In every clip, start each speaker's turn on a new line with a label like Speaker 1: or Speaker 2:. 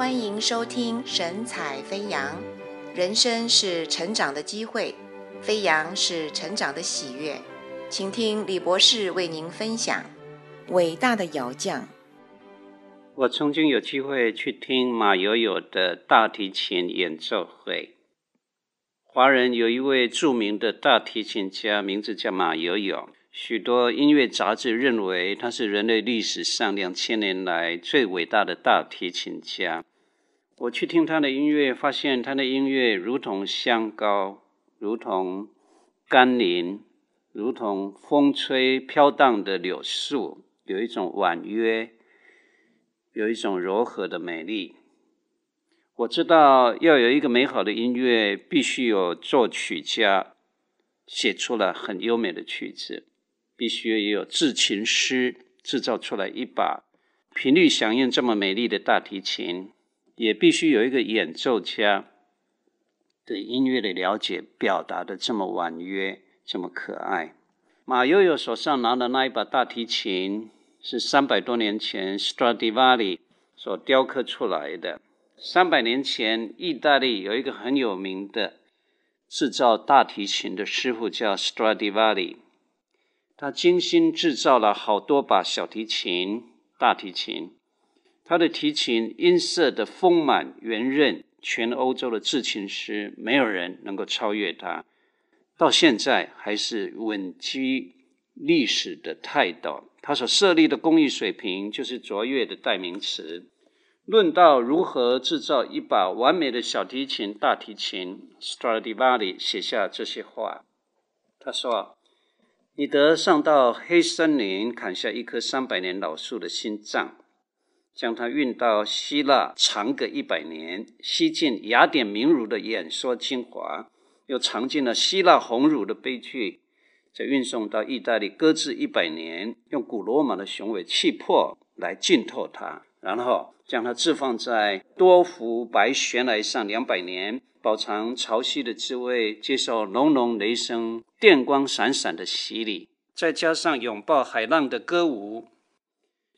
Speaker 1: 欢迎收听神采飞扬。人生是成长的机会，飞扬是成长的喜悦。请听李博士为您分享伟大的窑匠。
Speaker 2: 我曾经有机会去听马友友的大提琴演奏会。华人有一位著名的大提琴家，名字叫马友友。许多音乐杂志认为他是人类历史上两千年来最伟大的大提琴家。我去听他的音乐，发现他的音乐如同香膏，如同甘霖，如同风吹飘荡的柳树，有一种婉约，有一种柔和的美丽。我知道要有一个美好的音乐，必须有作曲家写出了很优美的曲子。必须也有制琴师制造出来一把频率响应这么美丽的大提琴，也必须有一个演奏家对音乐的了解，表达的这么婉约，这么可爱。马友友手上拿的那一把大提琴，是三百多年前 Stradivari 所雕刻出来的。三百年前，意大利有一个很有名的制造大提琴的师傅，叫 Stradivari。他精心制造了好多把小提琴、大提琴。他的提琴音色的丰满圆润，全欧洲的制琴师没有人能够超越他。到现在还是稳居历史的泰斗。他所设立的工艺水平就是卓越的代名词。论到如何制造一把完美的小提琴、大提琴，Stradivari 写下这些话。他说。你得上到黑森林，砍下一棵三百年老树的心脏，将它运到希腊，尝个一百年，吸尽雅典名儒的演说精华，又尝尽了希腊鸿儒的悲剧，再运送到意大利，搁置一百年，用古罗马的雄伟气魄来浸透它，然后将它置放在多幅白悬崖上两百年。饱尝潮汐的滋味，接受隆隆雷声、电光闪闪的洗礼，再加上拥抱海浪的歌舞。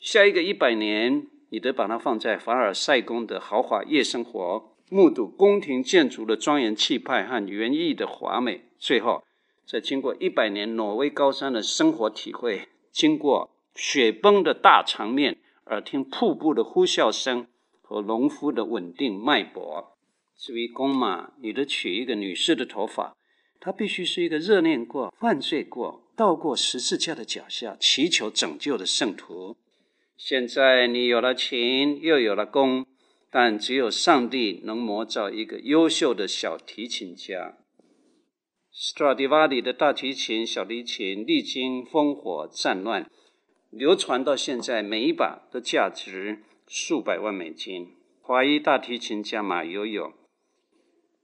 Speaker 2: 下一个一百年，你得把它放在凡尔赛宫的豪华夜生活，目睹宫廷建筑的庄严气派和园艺的华美。最后，再经过一百年挪威高山的生活体会，经过雪崩的大场面，耳听瀑布的呼啸声和农夫的稳定脉搏。至于公马，你得娶一个女士的头发，她必须是一个热恋过、犯罪过、到过十字架的脚下祈求拯救的圣徒。现在你有了琴，又有了弓，但只有上帝能磨造一个优秀的小提琴家。Stradivari 的大提琴、小提琴历经烽火战乱，流传到现在，每一把都价值数百万美金。华裔大提琴家马友友。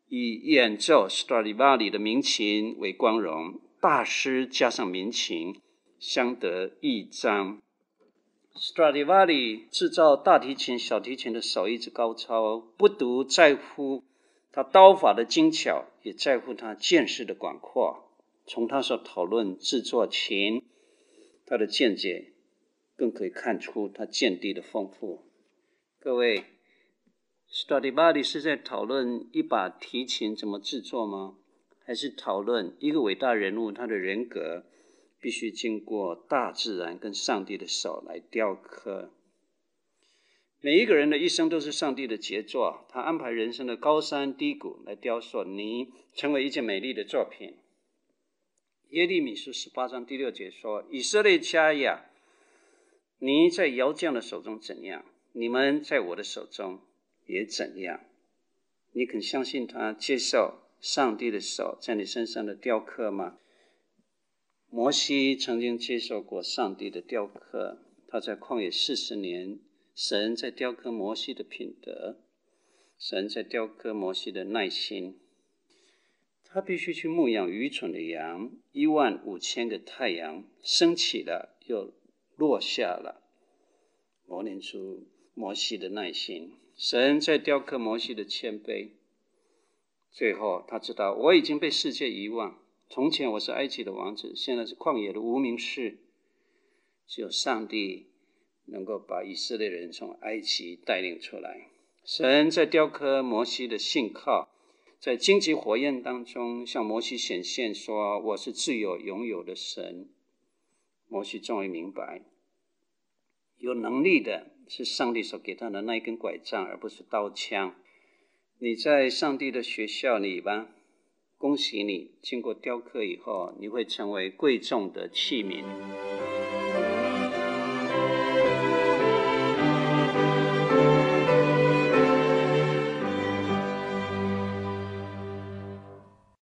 Speaker 2: 以演奏 Stradivari 的名琴为光荣，大师加上名琴，相得益彰。Stradivari 制造大提琴、小提琴的手艺之高超，不独在乎他刀法的精巧，也在乎他见识的广阔。从他所讨论制作琴，他的见解，更可以看出他见地的丰富。各位。Stradivari 是在讨论一把提琴怎么制作吗？还是讨论一个伟大人物他的人格必须经过大自然跟上帝的手来雕刻？每一个人的一生都是上帝的杰作，他安排人生的高山低谷来雕塑你，成为一件美丽的作品。耶利米书十八章第六节说：“以色列家呀，你在窑匠的手中怎样，你们在我的手中。”也怎样？你肯相信他接受上帝的手在你身上的雕刻吗？摩西曾经接受过上帝的雕刻，他在旷野四十年，神在雕刻摩西的品德，神在雕刻摩西的耐心。他必须去牧养愚蠢的羊，一万五千个太阳升起了又落下了，磨练出摩西的耐心。神在雕刻摩西的谦卑，最后他知道我已经被世界遗忘。从前我是埃及的王子，现在是旷野的无名氏。只有上帝能够把以色列人从埃及带领出来。神在雕刻摩西的信靠，在荆棘火焰当中向摩西显现，说：“我是自由拥有的神。”摩西终于明白，有能力的是上帝所给他的那一根拐杖，而不是刀枪。你在上帝的学校里吧，恭喜你，经过雕刻以后，你会成为贵重的器皿。